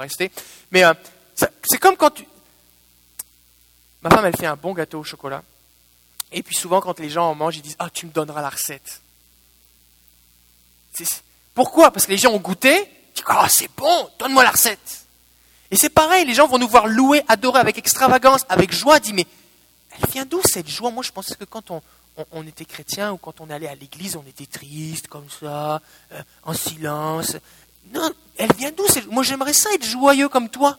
rester. Mais euh, c'est comme quand tu... Ma femme, elle fait un bon gâteau au chocolat. Et puis souvent, quand les gens en mangent, ils disent Ah, tu me donneras la recette. Pourquoi? Parce que les gens ont goûté, Ah, c'est bon, donne-moi la recette. Et c'est pareil, les gens vont nous voir louer, adorer avec extravagance, avec joie, disent Mais elle vient d'où cette joie? Moi, je pensais que quand on, on, était chrétien ou quand on allait à l'église, on était triste comme ça, euh, en silence. Non, elle vient d'où Moi, j'aimerais ça être joyeux comme toi.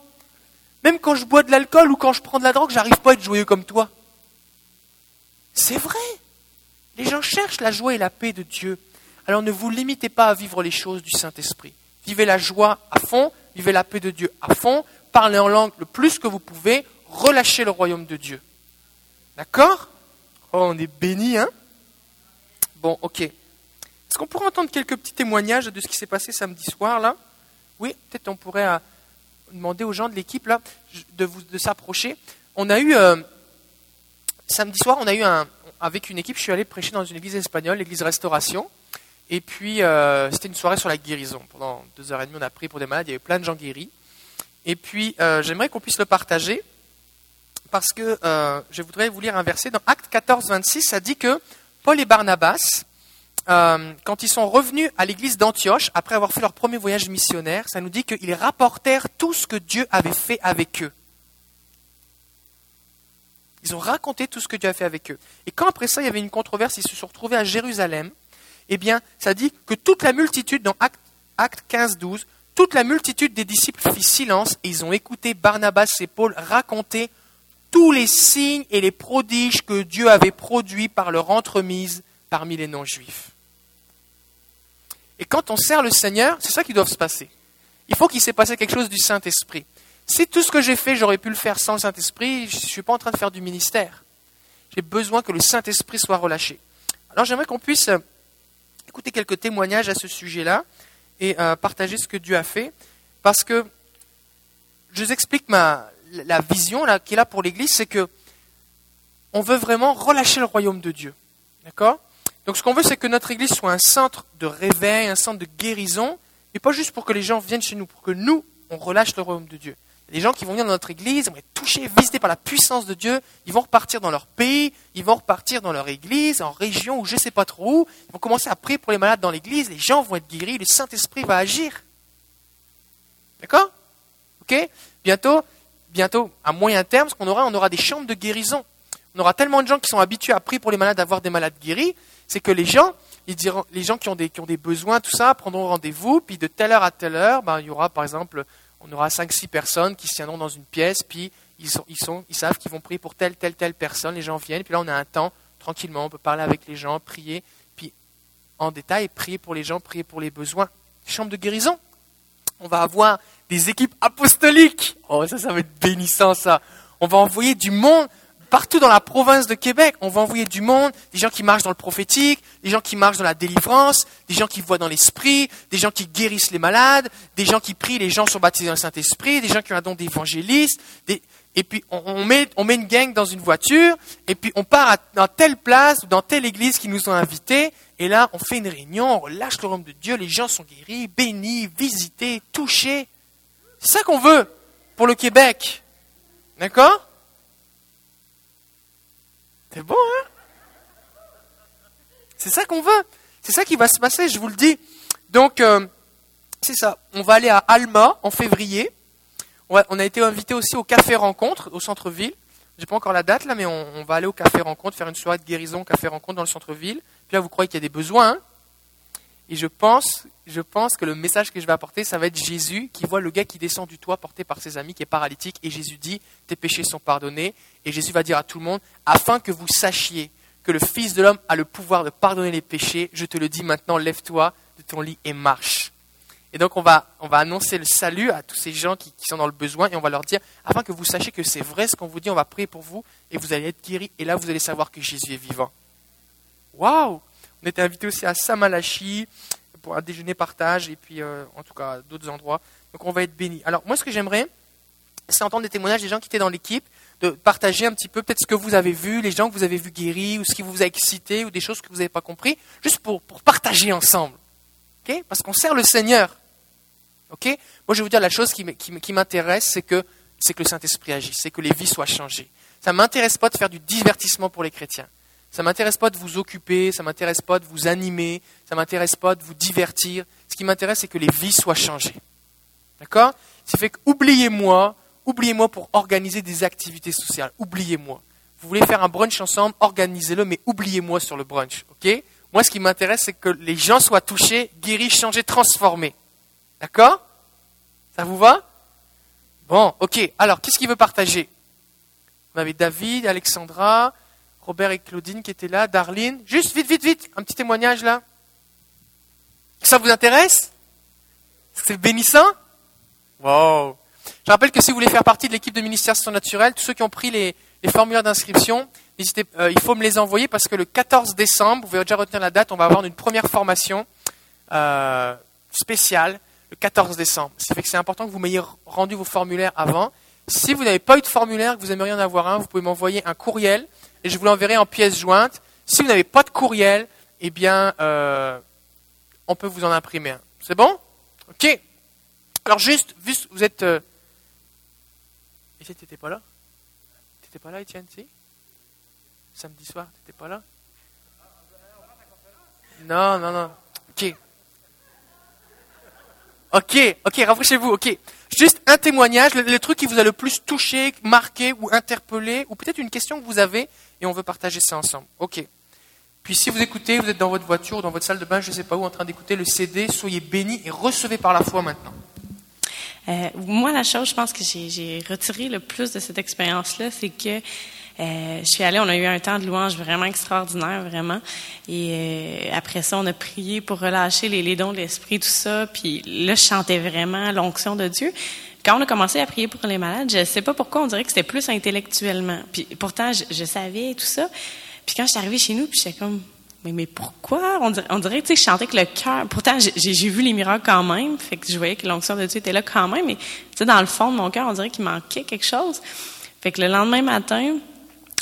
Même quand je bois de l'alcool ou quand je prends de la drogue, j'arrive pas à être joyeux comme toi. C'est vrai. Les gens cherchent la joie et la paix de Dieu. Alors ne vous limitez pas à vivre les choses du Saint-Esprit. Vivez la joie à fond, vivez la paix de Dieu à fond, parlez en langue le plus que vous pouvez, relâchez le royaume de Dieu. D'accord? Oh, on est béni, hein? Bon, ok. Est-ce qu'on pourrait entendre quelques petits témoignages de ce qui s'est passé samedi soir, là? Oui, peut-être on pourrait euh, demander aux gens de l'équipe, là, de, s'approcher. On a eu, euh, samedi soir, on a eu avec une équipe, je suis allé prêcher dans une église espagnole, l'église Restauration. Et puis, euh, c'était une soirée sur la guérison. Pendant deux heures et demie, on a prié pour des malades, il y avait plein de gens guéris. Et puis, j'aimerais qu'on puisse le partager parce que je voudrais vous lire un verset. Dans Acte 14, 26, ça dit que Paul et Barnabas, euh, quand ils sont revenus à l'église d'Antioche, après avoir fait leur premier voyage missionnaire, ça nous dit qu'ils rapportèrent tout ce que Dieu avait fait avec eux. Ils ont raconté tout ce que Dieu a fait avec eux. Et quand après ça, il y avait une controverse, ils se sont retrouvés à Jérusalem, eh bien, ça dit que toute la multitude, dans Acte, Acte 15, 12, toute la multitude des disciples fit silence et ils ont écouté Barnabas et Paul raconter tous les signes et les prodiges que Dieu avait produits par leur entremise parmi les non-juifs. Et quand on sert le Seigneur, c'est ça qui doit se passer. Il faut qu'il s'est passé quelque chose du Saint-Esprit. Si tout ce que j'ai fait, j'aurais pu le faire sans le Saint-Esprit, je ne suis pas en train de faire du ministère. J'ai besoin que le Saint-Esprit soit relâché. Alors j'aimerais qu'on puisse euh, écouter quelques témoignages à ce sujet-là et euh, partager ce que Dieu a fait, parce que je vous explique ma, la vision là, qui est là pour l'Église, c'est que on veut vraiment relâcher le royaume de Dieu. D'accord? Donc ce qu'on veut, c'est que notre Église soit un centre de réveil, un centre de guérison, et pas juste pour que les gens viennent chez nous, pour que nous, on relâche le royaume de Dieu. Les gens qui vont venir dans notre Église, vont être touchés, visités par la puissance de Dieu, ils vont repartir dans leur pays, ils vont repartir dans leur Église, en région ou je ne sais pas trop où, ils vont commencer à prier pour les malades dans l'Église, les gens vont être guéris, le Saint-Esprit va agir. D'accord? Ok? Bientôt, bientôt, à moyen terme, ce qu'on aura, on aura des chambres de guérison. On aura tellement de gens qui sont habitués à prier pour les malades, d'avoir des malades guéris, c'est que les gens, qui ont, des, besoins, tout ça, prendront rendez-vous, puis de telle heure à telle heure, ben, il y aura par exemple, on aura 5-6 personnes qui se tiendront dans une pièce, puis ils savent qu'ils vont prier pour telle, telle, telle personne, les gens viennent, puis là on a un temps, tranquillement, on peut parler avec les gens, prier, puis en détail, prier pour les gens, prier pour les besoins. Chambre de guérison. On va avoir des équipes apostoliques. Oh, ça, ça va être bénissant, ça. On va envoyer du monde partout dans la province de Québec. On va envoyer du monde, des gens qui marchent dans le prophétique, des gens qui marchent dans la délivrance, des gens qui voient dans l'esprit, des gens qui guérissent les malades, des gens qui prient, les gens sont baptisés dans le Saint-Esprit, des gens qui ont un don d'évangéliste. Et puis on, met, une gang dans une voiture, et puis on part dans telle place ou dans telle église qui nous ont invités, et là on fait une réunion, on relâche le royaume de Dieu, les gens sont guéris, bénis, visités, touchés. C'est ça qu'on veut pour le Québec. D'accord C'est bon, hein C'est ça qu'on veut. C'est ça qui va se passer, je vous le dis. Donc, euh, c'est ça. On va aller à Alma en février. On a été invité aussi au Café Rencontre au centre-ville. J'ai pas encore la date là, mais on, va aller au Café Rencontre, faire une soirée de guérison Café Rencontre dans le centre-ville. Puis là, vous croyez qu'il y a des besoins. Hein et je pense, je pense que le message que je vais apporter, ça va être Jésus qui voit le gars qui descend du toit porté par ses amis, qui est paralytique, et Jésus dit, tes péchés sont pardonnés. Et Jésus va dire à tout le monde, afin que vous sachiez que le Fils de l'homme a le pouvoir de pardonner les péchés, je te le dis maintenant, lève-toi de ton lit et marche. Et donc on va, on va annoncer le salut à tous ces gens qui, sont dans le besoin et on va leur dire, afin que vous sachiez que c'est vrai ce qu'on vous dit, on va prier pour vous et vous allez être guéris. Et là, vous allez savoir que Jésus est vivant. Waouh on était invité aussi à Samalachi pour un déjeuner partage et puis euh, en tout cas d'autres endroits. Donc on va être bénis. Alors moi ce que j'aimerais, c'est entendre des témoignages des gens qui étaient dans l'équipe, de partager un petit peu peut-être ce que vous avez vu, les gens que vous avez vus guéris ou ce qui vous a excité ou des choses que vous n'avez pas compris, juste pour, partager ensemble. Parce qu'on sert le Seigneur. Ok? Moi, je vais vous dire la chose qui, m'intéresse, c'est que, c'est que le Saint-Esprit agisse, c'est que les vies soient changées. Ça ne m'intéresse pas de faire du divertissement pour les chrétiens. Ça ne m'intéresse pas de vous occuper, ça ne m'intéresse pas de vous animer, ça ne m'intéresse pas de vous divertir. Ce qui m'intéresse, c'est que les vies soient changées. D'accord? Ça fait que oubliez-moi, pour organiser des activités sociales. Oubliez-moi. Vous voulez faire un brunch ensemble, organisez-le, mais oubliez-moi sur le brunch. Ok? Moi, ce qui m'intéresse, c'est que les gens soient touchés, guéris, changés, transformés. D'accord? Ça vous va? Bon, ok. Alors, qu'est-ce qu'il veut partager? On avait David, Alexandra, Robert et Claudine qui étaient là, Darlene. Juste, vite, vite, vite, un petit témoignage là. Ça vous intéresse? C'est bénissant? Wow Je rappelle que si vous voulez faire partie de l'équipe de ministère surnaturel, tous ceux qui ont pris les, formulaires d'inscription, euh, il faut me les envoyer parce que le 14 décembre, vous pouvez déjà retenir la date, on va avoir une première formation euh, spéciale le 14 décembre. Ce fait que c'est important que vous m'ayez rendu vos formulaires avant. Si vous n'avez pas eu de formulaire, que vous aimeriez en avoir un, vous pouvez m'envoyer un courriel et je vous l'enverrai en pièces jointes. Si vous n'avez pas de courriel, eh bien, euh, on peut vous en imprimer un. C'est bon? Ok. Alors juste, vu vous êtes... Euh... tu n'étais pas là Tu n'étais pas là, Étienne, si? Samedi soir, tu n'étais pas là? Non, non, non. Ok. Ok, ok, rapprochez-vous, ok. Juste un témoignage, le, truc qui vous a le plus touché, marqué ou interpellé, ou peut-être une question que vous avez et on veut partager ça ensemble. Ok. Puis si vous écoutez, vous êtes dans votre voiture ou dans votre salle de bain, je ne sais pas où, en train d'écouter le CD, soyez bénis et recevez par la foi maintenant. Euh, moi, la chose, je pense que j'ai retiré le plus de cette expérience-là, c'est que euh, je suis allée, on a eu un temps de louange vraiment extraordinaire, vraiment. Et euh, après ça, on a prié pour relâcher les, les dons de l'esprit, tout ça. Puis là, je chantais vraiment l'onction de Dieu. Quand on a commencé à prier pour les malades, je sais pas pourquoi, on dirait que c'était plus intellectuellement. Puis pourtant, je, je savais tout ça. Puis quand je suis arrivée chez nous, puis j'étais comme, mais, mais pourquoi? On dirait, on tu sais, je chantais avec le cœur. Pourtant, j'ai vu les miracles quand même. Fait que je voyais que l'onction de Dieu était là quand même. Mais, tu sais, dans le fond de mon cœur, on dirait qu'il manquait quelque chose. Fait que le lendemain matin,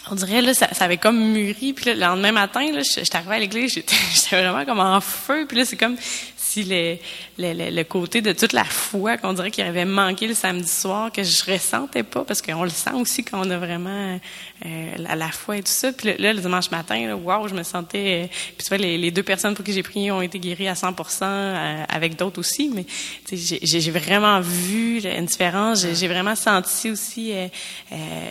on dirait là ça, avait comme mûri puis le lendemain matin là j'étais arrivée à l'église j'étais vraiment comme en feu puis là c'est comme si le, le, le, côté de toute la foi qu'on dirait qu'il avait manqué le samedi soir que je ressentais pas parce qu'on le sent aussi quand on a vraiment euh, la, la, foi et tout ça. Puis là le dimanche matin là waouh je me sentais euh, puis tu vois les, les, deux personnes pour qui j'ai prié ont été guéries à 100% euh, avec d'autres aussi mais j'ai vraiment vu une différence. J'ai vraiment senti aussi euh,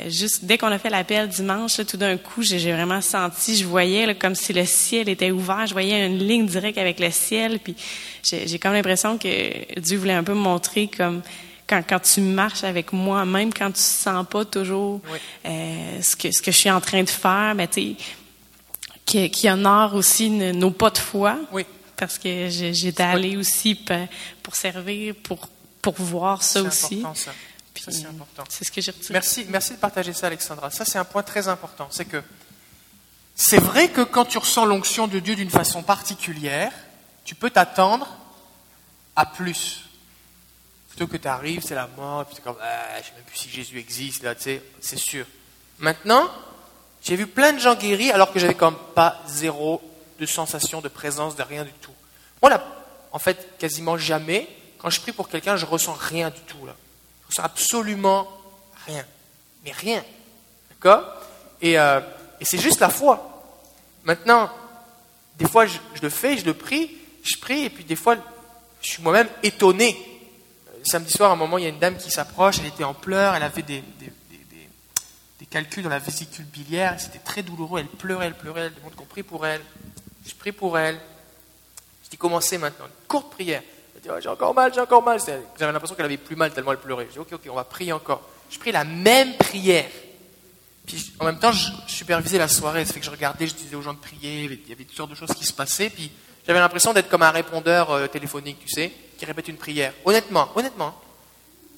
juste dès qu'on a fait l'appel dimanche là, tout d'un coup j'ai vraiment senti je voyais là, comme si le ciel était ouvert. Je voyais une ligne directe avec le ciel puis j'ai comme l'impression que Dieu voulait un peu me montrer comme quand, quand tu marches avec moi, même quand tu sens pas toujours euh, ce, que, ce que je suis en train de faire, ben, tu qui, qui honore aussi nos pas de foi. Oui. Parce que j'étais allée aussi pour servir, pour, pour voir ça aussi. Important, ça. c'est important. C'est ce que j'ai retiré. Merci, merci de partager ça, Alexandra. Ça, c'est un point très important. C'est que c'est vrai que quand tu ressens l'onction de Dieu d'une façon particulière, tu peux t'attendre à plus. Plutôt que tu arrives, c'est la mort, puis tu comme, ah, je sais même plus si Jésus existe, là, tu sais, c'est sûr. Maintenant, j'ai vu plein de gens guéris alors que j'avais comme pas zéro de sensation de présence, de rien du tout. Moi, là, en fait, quasiment jamais, quand je prie pour quelqu'un, je ressens rien du tout, là. Je ressens absolument rien. Mais rien. D'accord? Et, euh, et c'est juste la foi. Maintenant, des fois, je, je le fais, je le prie, je prie, et puis des fois, je suis moi-même étonné. Samedi soir, à un moment, il y a une dame qui s'approche, elle était en pleurs, elle avait des, calculs dans la vésicule biliaire, c'était très douloureux, elle pleurait, elle pleurait, elle demande qu'on prie pour elle. Je prie pour elle. Je dis, commencez maintenant, une courte prière. Elle dit, oh, j'ai encore mal, j'ai encore mal. J'avais l'impression qu'elle avait plus mal tellement elle pleurait. Je dis, ok, ok, on va prier encore. Je prie la même prière. Puis en même temps, je supervisais la soirée. Ça fait que je regardais, je disais aux gens de prier, il y avait toutes sortes de choses qui se passaient. Puis j'avais l'impression d'être comme un répondeur euh, téléphonique, tu sais, qui répète une prière. Honnêtement, honnêtement.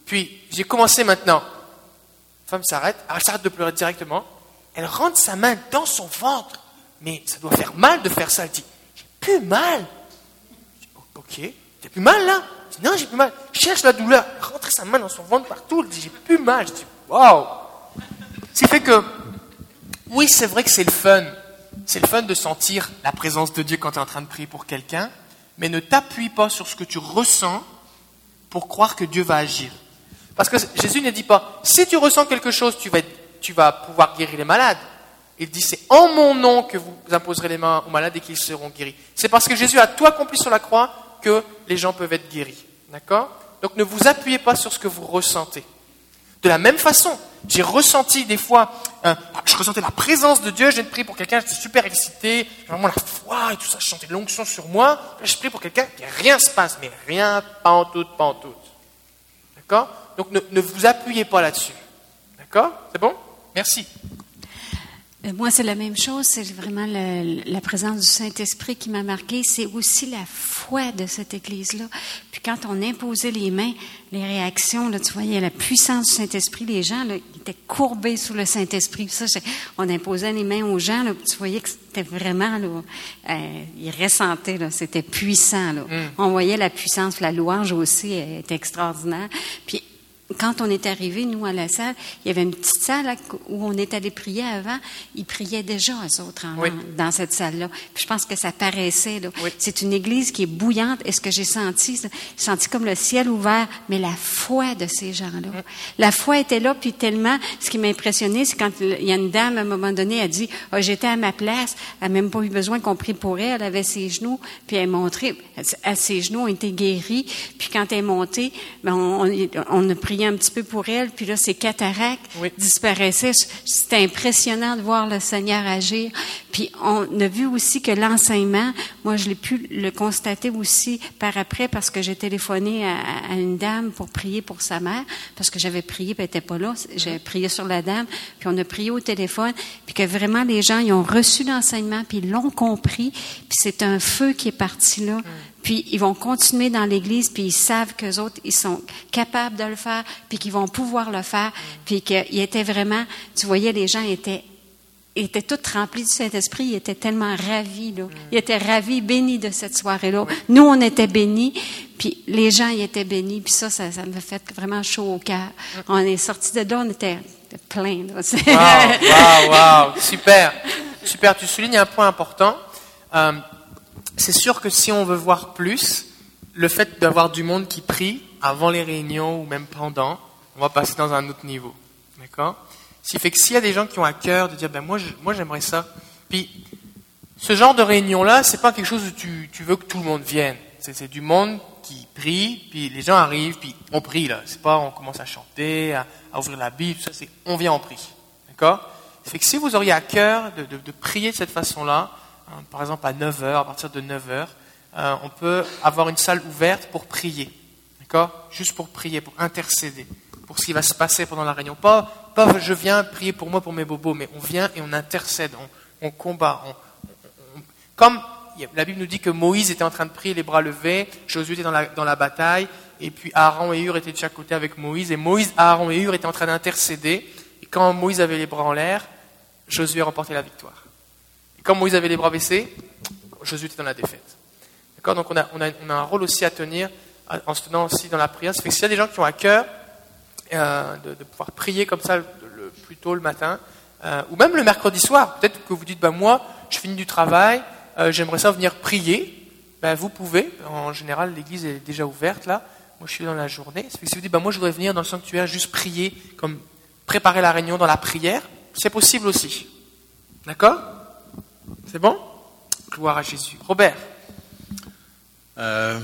Puis j'ai commencé maintenant. La femme s'arrête, elle s'arrête de pleurer directement. Elle rentre sa main dans son ventre. Mais ça doit faire mal de faire ça. Elle dit, j'ai plus mal. ok, t'as plus mal là? Dis, Non, j'ai plus mal. Cherche la douleur. Rentre sa main dans son ventre partout. Elle dit, j'ai plus mal. Je dis, waouh. Ce qui fait que, oui, c'est vrai que c'est le fun c'est le fun de sentir la présence de Dieu quand tu es en train de prier pour quelqu'un, mais ne t'appuie pas sur ce que tu ressens pour croire que Dieu va agir. Parce que Jésus ne dit pas, si tu ressens quelque chose, tu vas, pouvoir guérir les malades. Il dit, c'est en mon nom que vous imposerez les mains aux malades et qu'ils seront guéris. C'est parce que Jésus a tout accompli sur la croix que les gens peuvent être guéris. D'accord? Donc ne vous appuyez pas sur ce que vous ressentez. De la même façon, j'ai ressenti des fois, euh, je ressentais la présence de Dieu, j'ai prié pour quelqu'un, j'étais super excité, vraiment la foi et tout ça, je sentais l'onction sur moi, je prie pour quelqu'un, et rien se passe, mais rien, pas en tout, pas en tout. D'accord? Donc ne, ne vous appuyez pas là-dessus. D'accord? C'est bon? Merci. Euh, moi, c'est la même chose. C'est vraiment le- la présence du Saint-Esprit qui m'a marqué. C'est aussi la foi de cette Église-là. Puis quand on imposait les mains, les réactions, là, tu voyais la puissance du Saint-Esprit. Les gens là, étaient courbés sous le Saint-Esprit. Ça, on imposait les mains aux gens. Là, puis tu voyais que c'était vraiment, là, euh, ils ressentaient. Là, c'était puissant. Là. On voyait la puissance. La louange aussi est extraordinaire. Puis quand on est arrivé, nous, à la salle, il y avait une petite salle là, où on est allé prier avant. Ils priaient déjà, eux autres, en Oui. dans cette salle-là. Puis je pense que ça paraissait. là. Oui. C'est une église qui est bouillante. Et ce que j'ai senti, j'ai senti comme le ciel ouvert, mais la foi de ces gens-là. La foi était là, puis tellement, ce qui m'a impressionné, c'est quand il y a une dame, à un moment donné, a dit, Ah, j'étais à ma place, elle n'a même pas eu besoin qu'on prie pour elle, elle avait ses genoux, puis elle est montrée, à ses genoux ont été guéris, puis quand elle est montée, ben, on, on- on a prié un petit peu pour elle, puis là, ses cataractes Oui. disparaissaient. C'était impressionnant de voir le Seigneur agir. Puis on a vu aussi que l'enseignement, moi, je l'ai pu le constater aussi par après parce que j'ai téléphoné à, à une dame pour prier pour sa mère, parce que j'avais prié, puis elle n'était pas là. J'ai prié sur la dame, puis on a prié au téléphone, puis que vraiment les gens, ils ont reçu l'enseignement, puis ils l'ont compris, puis c'est un feu qui est parti là. Puis ils vont continuer dans l'Église, puis ils savent qu'eux autres, ils sont capables de le faire, puis qu'ils vont pouvoir le faire, puis qu'ils étaient vraiment, tu voyais, les gens étaient étaient tous remplis du Saint-Esprit, ils étaient tellement ravis, là. Ils étaient ravis, bénis de cette soirée-là. Nous, on était bénis, puis les gens, ils étaient bénis, puis ça, ça, ça me fait vraiment chaud au cœur. On est sortis de là, on était plein, là. Waouh, waouh, waouh, super, super. Tu soulignes un point important. Euh, c'est sûr que si on veut voir plus, le fait d'avoir du monde qui prie avant les réunions ou même pendant, on va passer dans un autre niveau, d'accord? Ce fait que s'il y a des gens qui ont à cœur de dire, ben moi, moi j'aimerais ça. Puis ce genre de réunion-là, c'est pas quelque chose où tu, tu veux que tout le monde vienne. C'est, du monde qui prie, puis les gens arrivent, puis on prie là. C'est pas on commence à chanter, à, ouvrir la Bible, tout ça. C'est on vient, on prie. D'accord? Ça fait que si vous auriez à cœur de, de- de prier de cette façon-là, par exemple à 9h, à partir de 9h, on peut avoir une salle ouverte pour prier. D'accord? Juste pour prier, pour intercéder, pour ce qui va se passer pendant la réunion. Pas, pas je viens prier pour moi, pour mes bobos, mais on vient et on intercède, on, on combat. on- on- comme la Bible nous dit que Moïse était en train de prier les bras levés, Josué était dans la, dans la bataille, et puis Aaron et Hur étaient de chaque côté avec Moïse, et Moïse, Aaron et Hur étaient en train d'intercéder, et quand Moïse avait les bras en l'air, Josué remportait la victoire. Quand Moïse avait les bras baissés, Josué était dans la défaite. D'accord? Donc on a, on, a, on a un rôle aussi à tenir en se tenant aussi dans la prière. Ça fait que s'il y a des gens qui ont à cœur euh, de, pouvoir prier comme ça le, plus tôt le matin, euh, ou même le mercredi soir, peut-être que vous dites, bah, moi, je finis du travail, euh, j'aimerais ça venir prier, ben, vous pouvez. En général, l'église est déjà ouverte là. Moi, je suis dans la journée. Que si vous dites, bah, moi, je voudrais venir dans le sanctuaire juste prier, comme préparer la réunion dans la prière, c'est possible aussi. D'accord? C'est bon? Gloire à Jésus. Robert Euh,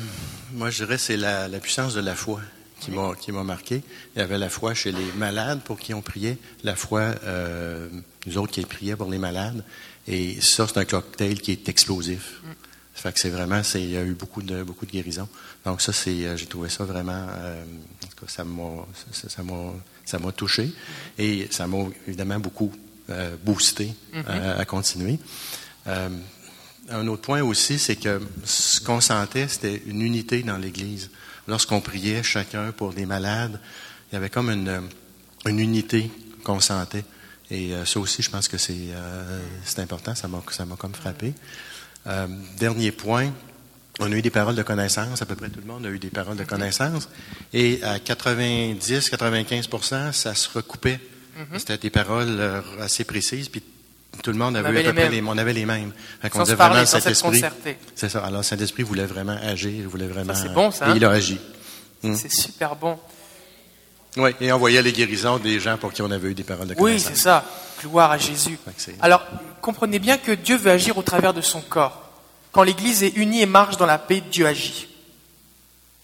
moi, je dirais que c'est la, la puissance de la foi qui m'a qui m'a marqué. Il y avait la foi chez les malades pour qui on priait, la foi euh, nous autres qui prions pour les malades. Et ça, c'est un cocktail qui est explosif. Ça fait que c'est vraiment, c'est, il y a eu beaucoup de beaucoup de guérisons. Donc ça, c'est, euh, j'ai trouvé ça vraiment, euh, en tout cas, ça m'a, ça, ça m'a, ça m'a touché et ça m'a évidemment beaucoup euh, boosté euh, à continuer. Euh, un autre point aussi, c'est que ce qu'on sentait, c'était une unité dans l'Église. Lorsqu'on priait chacun pour des malades, il y avait comme une, une unité qu'on sentait. Et euh, ça aussi, je pense que c'est euh, important. Ça m'a comme frappé. Euh, dernier point, on a eu des paroles de connaissance. À peu près tout le monde a eu des paroles de connaissance. Et à 90-95% ça se recoupait. C'était des paroles euh, assez précises. Puis tout le monde avait, avait à peu les près mêmes. les, on avait les mêmes. Fait Sans disait parler, vraiment, Saint-Esprit- concerté. C'est ça. Alors, Saint-Esprit voulait vraiment agir, il voulait vraiment. c'est bon, ça, Et hein? il a agi. C'est super bon. Oui, et on voyait les guérisons des gens pour qui on avait eu des paroles de Oui, c'est ça. Gloire à Jésus. Alors, comprenez bien que Dieu veut agir au travers de son corps. Quand l'Église est unie et marche dans la paix, Dieu agit.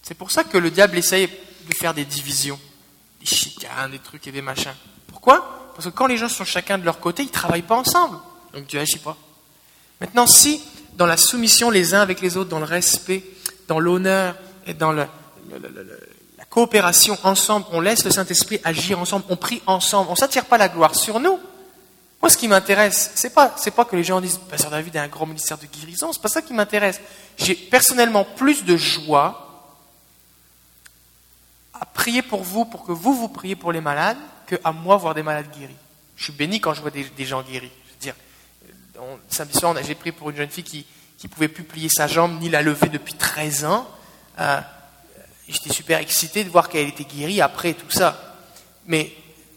C'est pour ça que le diable essaye de faire des divisions, des chicanes, des trucs et des machins. Pourquoi? Parce que quand les gens sont chacun de leur côté, ils ne travaillent pas ensemble. Donc Dieu agit pas. Maintenant, si dans la soumission les uns avec les autres, dans le respect, dans l'honneur et dans la coopération ensemble, on laisse le Saint-Esprit agir ensemble, on prie ensemble, on ne s'attire pas la gloire sur nous. Moi, ce qui m'intéresse, c'est pas, pas que les gens disent, Pasteur David a un grand ministère de guérison, c'est pas ça qui m'intéresse. J'ai personnellement plus de joie à prier pour vous, pour que vous vous priez pour les malades, que à moi voir des malades guéris. Je suis béni quand je vois des, gens guéris. Je veux dire, samedi soir, j'ai prié pour une jeune fille qui qui pouvait plus plier sa jambe ni la lever depuis 13 ans. Euh, J'étais super excité de voir qu'elle était guérie après tout ça. Mais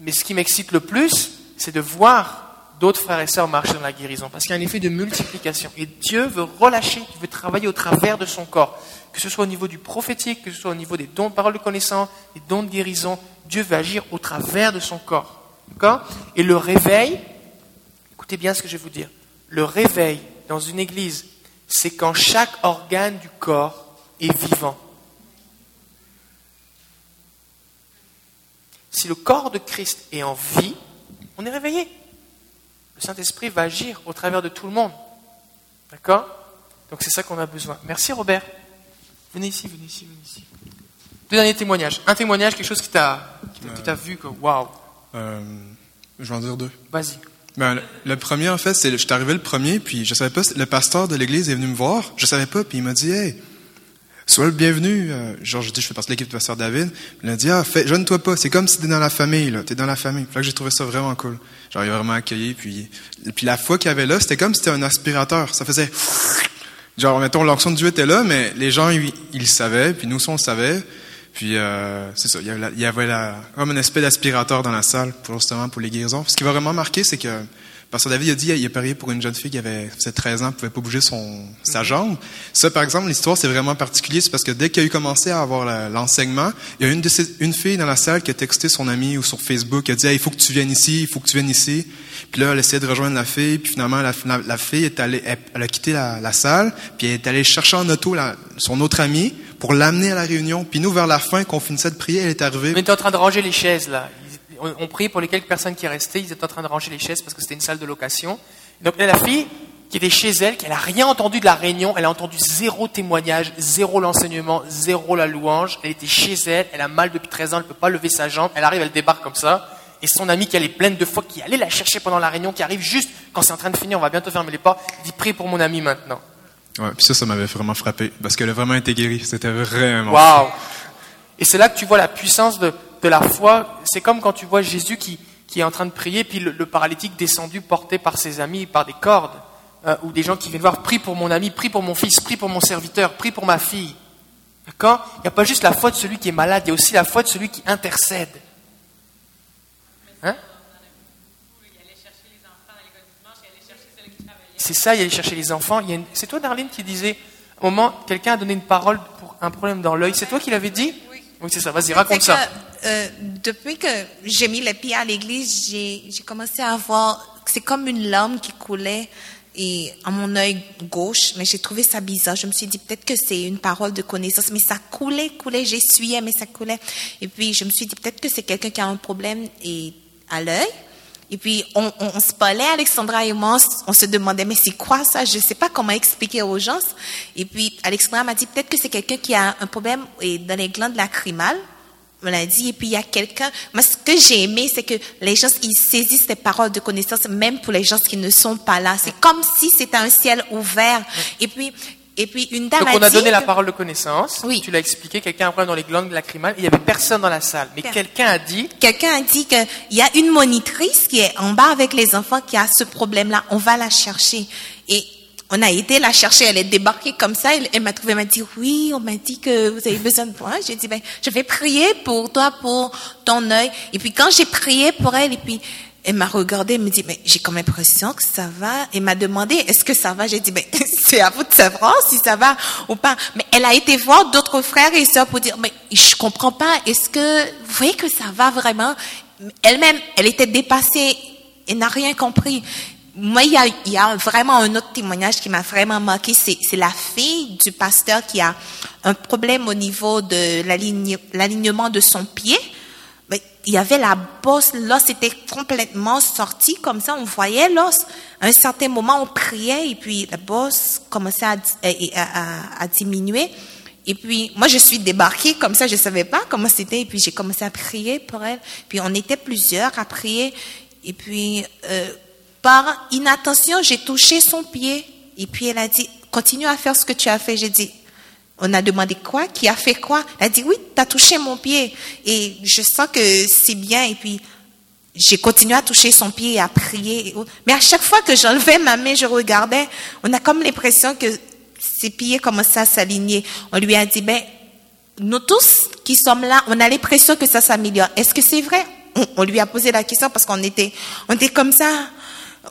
ce qui m'excite le plus, c'est de voir d'autres frères et sœurs marcher dans la guérison. Parce qu'il y a un effet de multiplication. Et Dieu veut relâcher, il veut travailler au travers de son corps. Que ce soit au niveau du prophétique, que ce soit au niveau des dons de parole de connaissance, des dons de guérison. Dieu veut agir au travers de son corps. D'accord? Et le réveil, écoutez bien ce que je vais vous dire. Le réveil dans une église, c'est quand chaque organe du corps est vivant. Si le corps de Christ est en vie, on est réveillé. Le Saint-Esprit va agir au travers de tout le monde. D'accord? Donc c'est ça qu'on a besoin. Merci Robert. Venez ici, venez ici, venez ici. Deux derniers témoignages. Un témoignage, quelque chose qui t'a que t'as vu, quoi. Waouh. Euh, je vais en dire deux. Vas-y. Ben, le, le premier, en fait, c'est, j'étais arrivé le premier, puis je savais pas, le pasteur de l'église est venu me voir, je savais pas, puis il m'a dit, hey, sois le bienvenu. Euh, genre, je dis, je fais partie de l'équipe de pasteur David. Il m'a dit, ah, fais, jeune-toi pas, c'est comme si t'es dans la famille, là, t'es dans la famille. Là, j'ai trouvé ça vraiment cool. Genre, il a vraiment accueilli, puis, puis la foi qu'il y avait là, c'était comme si c'était un aspirateur. Ça faisait, genre, mettons, l'onction de Dieu était là, mais les gens, ils, le savaient, puis nous, on le savait. Puis euh, c'est ça, il y avait, comme un espèce d'aspirateur dans la salle pour justement pour les guérisons. Ce qui va vraiment marquer, c'est que Pasteur David a dit il a parié pour une jeune fille qui avait faisait 13 ans, pouvait pas bouger son sa jambe. Ça, par exemple, l'histoire c'est vraiment particulier, c'est parce que dès qu'il a eu commencé à avoir l'enseignement, il y a une de ces- une fille dans la salle qui a texté son ami ou sur Facebook, qui a dit Hey, il faut que tu viennes ici, il faut que tu viennes ici. Puis là, elle essayait de rejoindre la fille, puis finalement la, la, la fille est allée, elle, elle a quitté la, la salle, puis elle est allée chercher en auto la- son autre ami pour l'amener à la réunion. Puis nous, vers la fin, qu'on finissait de prier, elle est arrivée. On était en train de ranger les chaises là. On, on priait pour les quelques personnes qui restaient. Ils étaient en train de ranger les chaises parce que c'était une salle de location. Donc là, la fille qui était chez elle, qui n'a rien entendu de la réunion, elle a entendu zéro témoignage, zéro l'enseignement, zéro la louange. Elle était chez elle, elle a mal depuis 13 ans, elle ne peut pas lever sa jambe. Elle arrive, elle débarque comme ça. Et son amie qui est pleine de foi, qui allait la chercher pendant la réunion, qui arrive juste quand c'est en train de finir, on va bientôt fermer les portes, dit prie pour mon ami maintenant. Ouais, puis ça, ça m'avait vraiment frappé, parce qu'elle a vraiment été guérie. C'était vraiment. Waouh Et c'est là que tu vois la puissance de, de la foi. C'est comme quand tu vois Jésus qui, qui est en train de prier, puis le, paralytique descendu, porté par ses amis, par des cordes, euh, ou des gens qui viennent voir, prie pour mon ami, prie pour mon fils, prie pour mon serviteur, prie pour ma fille. D'accord? Il n'y a pas juste la foi de celui qui est malade, il y a aussi la foi de celui qui intercède. Hein? C'est ça, il allait chercher les enfants. C'est toi, Darlene, qui disait, un moment, quelqu'un a donné une parole pour un problème dans l'œil. C'est toi qui l'avais dit? Oui. C'est ça. Vas-y, raconte ça. que, euh, depuis que j'ai mis les pieds à l'église, j'ai j'ai commencé à voir, c'est comme une larme qui coulait et à mon œil gauche, mais j'ai trouvé ça bizarre. Je me suis dit peut-être que c'est une parole de connaissance, mais ça coulait, coulait, j'essuyais, mais ça coulait. Et puis je me suis dit peut-être que c'est quelqu'un qui a un problème et à l'œil. Et puis, on, on, on se parlait, Alexandra et moi, on se demandait, mais c'est quoi ça? Je ne sais pas comment expliquer aux gens. Et puis, Alexandra m'a dit, peut-être que c'est quelqu'un qui a un problème et dans les glandes lacrymales. On l'a dit, et puis il y a quelqu'un. Moi, ce que j'ai aimé, c'est que les gens, ils saisissent les paroles de connaissance, même pour les gens qui ne sont pas là. C'est comme si c'était un ciel ouvert. Et puis, et puis une dame Donc, on a dit donné la parole de connaissance. Oui. Tu l'as expliqué. Quelqu'un a un problème dans les glandes lacrymales. Il n'y avait personne dans la salle. Mais quelqu'un a dit Quelqu'un a dit qu'il y a une monitrice qui est en bas avec les enfants qui a ce problème-là. On va la chercher. Et on a été la chercher. Elle est débarquée comme ça. Elle, elle m'a trouvé, elle m'a dit, oui, on m'a dit que vous avez besoin de moi. J'ai dit, ben, je vais prier pour toi, pour ton œil. Et puis quand j'ai prié pour elle, et puis Elle m'a regardé, elle me dit, mais j'ai comme l'impression que ça va. Elle m'a demandé, est-ce que ça va? J'ai dit, mais c'est à vous de savoir si ça va ou pas. Mais elle a été voir d'autres frères et sœurs pour dire, mais je comprends pas, est-ce que, vous voyez que ça va vraiment? Elle-même, elle était dépassée, elle n'a rien compris. Moi, il y, a, y a vraiment un autre témoignage qui m'a vraiment marqué, c'est, la fille du pasteur qui a un problème au niveau de l'align- l'alignement de son pied. Il y avait la bosse, l'os était complètement sorti, comme ça, on voyait l'os. À un certain moment, on priait et puis la bosse commençait à, di- à, à- à diminuer. Et puis, moi, je suis débarquée comme ça, je savais pas comment c'était. Et puis, j'ai commencé à prier pour elle. Puis, on était plusieurs à prier. Et puis, euh, par inattention, j'ai touché son pied. Et puis, elle a dit, continue à faire ce que tu as fait. J'ai dit, on a demandé quoi? Qui a fait quoi? Elle a dit oui, tu as touché mon pied. Et je sens que c'est bien. Et puis, j'ai continué à toucher son pied et à prier. Mais à chaque fois que j'enlevais ma main, je regardais, on a comme l'impression que ses pieds commençaient à s'aligner. On lui a dit, ben, nous tous qui sommes là, on a l'impression que ça s'améliore. Est-ce que c'est vrai? On, lui a posé la question parce qu'on était, on était comme ça.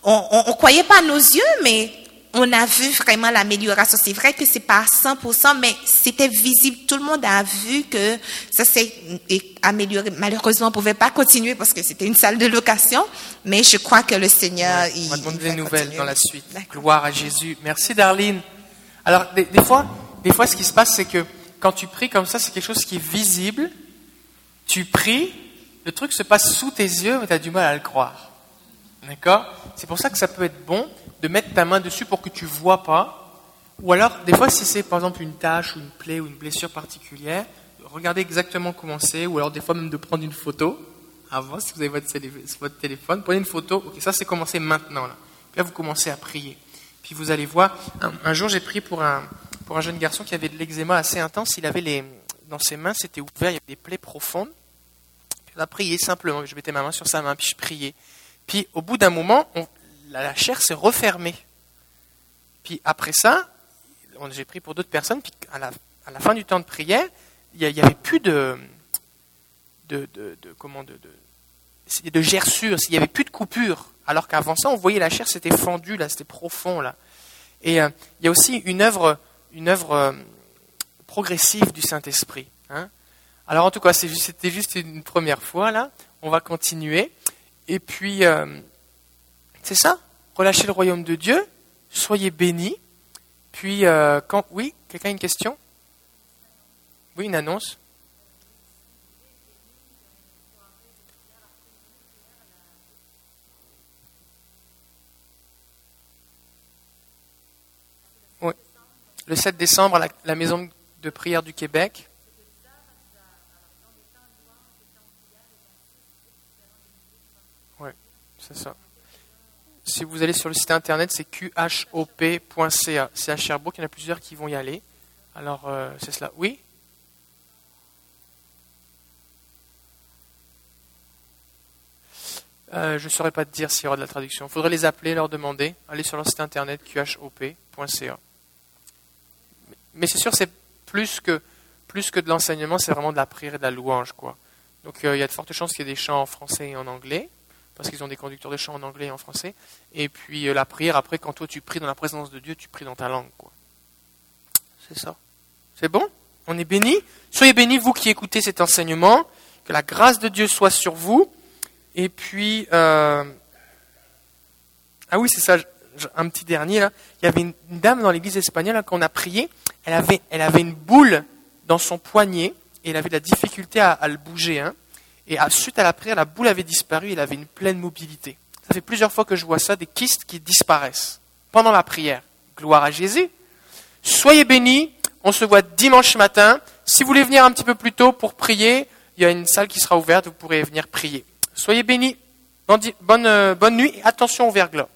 On, on croyait pas nos yeux, mais on a vu vraiment l'amélioration. C'est vrai que c'est pas à 100%, mais c'était visible. Tout le monde a vu que ça s'est amélioré. Malheureusement, on pouvait pas continuer parce que c'était une salle de location, mais je crois que le Seigneur, il, On va demander des nouvelles continuer. dans la suite. Gloire à Jésus. Merci Darlene. Alors, des, des fois, des fois, ce qui se passe, c'est que quand tu pries comme ça, c'est quelque chose qui est visible. Tu pries, le truc se passe sous tes yeux, mais tu as du mal à le croire. D'accord? C'est pour ça que ça peut être bon de mettre ta main dessus pour que tu vois pas. Ou alors, des fois, si c'est par exemple une tache ou une plaie ou une blessure particulière, regardez exactement comment c'est, ou alors des fois même de prendre une photo avant, si vous avez votre, télé- votre téléphone, prenez une photo. Ok, ça c'est commencé maintenant là. Puis là, vous commencez à prier. Puis vous allez voir. Un, un jour, j'ai prié pour un pour un jeune garçon qui avait de l'eczéma assez intense. Il avait les dans ses mains, c'était ouvert, il y avait des plaies profondes. Puis on a prié simplement. Je mettais ma main sur sa main, puis je priais. Puis au bout d'un moment, on- la, chair s'est refermée. Puis après ça, j'ai prié pour d'autres personnes. Puis à la, fin du temps de prière, il n'y avait plus de, de, de, comment de, de, de gerçures, il n'y avait plus de coupures. Alors qu'avant ça, on voyait la chair, c'était fendu, là, c'était profond. là. Et euh, il y a aussi une œuvre, une œuvre euh, progressive du Saint-Esprit. hein. Alors en tout cas, c'était juste une première fois, là. On va continuer. Et puis, euh, c'est ça, relâchez le royaume de Dieu, soyez bénis. Puis, euh, quand... Oui, quelqu'un a une question? Oui, une annonce Oui. Le 7 décembre, la, la maison de prière du Québec. Oui, c'est ça. Si vous allez sur le site internet, c'est qhop.ca. C'est à Sherbrooke, il y en a plusieurs qui vont y aller. Alors, euh, c'est cela. Oui? Euh, Je ne saurais pas te dire s'il y aura de la traduction. Il faudrait les appeler, leur demander. Allez sur leur site internet qhop.ca. Mais c'est sûr, c'est plus que, plus que de l'enseignement, c'est vraiment de la prière et de la louange. Quoi. Donc euh, il y a de fortes chances qu'il y ait des chants en français et en anglais, parce qu'ils ont des conducteurs de chants en anglais et en français. Et puis euh, la prière, après, quand toi tu pries dans la présence de Dieu, tu pries dans ta langue. Quoi. C'est ça. C'est bon? On est bénis Soyez bénis, vous qui écoutez cet enseignement. Que la grâce de Dieu soit sur vous. Et puis, euh, ah oui, c'est ça, un petit dernier là. Il y avait une, dame dans l'église espagnole là, qu'on a prié. Elle avait, elle avait une boule dans son poignet et elle avait de la difficulté à, à le bouger. hein. Et à, suite à la prière, la boule avait disparu elle avait une pleine mobilité. Ça fait plusieurs fois que je vois ça, des kystes qui disparaissent pendant la prière. Gloire à Jésus. Soyez bénis. On se voit dimanche matin. Si vous voulez venir un petit peu plus tôt pour prier, il y a une salle qui sera ouverte. Vous pourrez venir prier. Soyez bénis. Bonne, bonne, euh, bonne nuit et attention au verglas.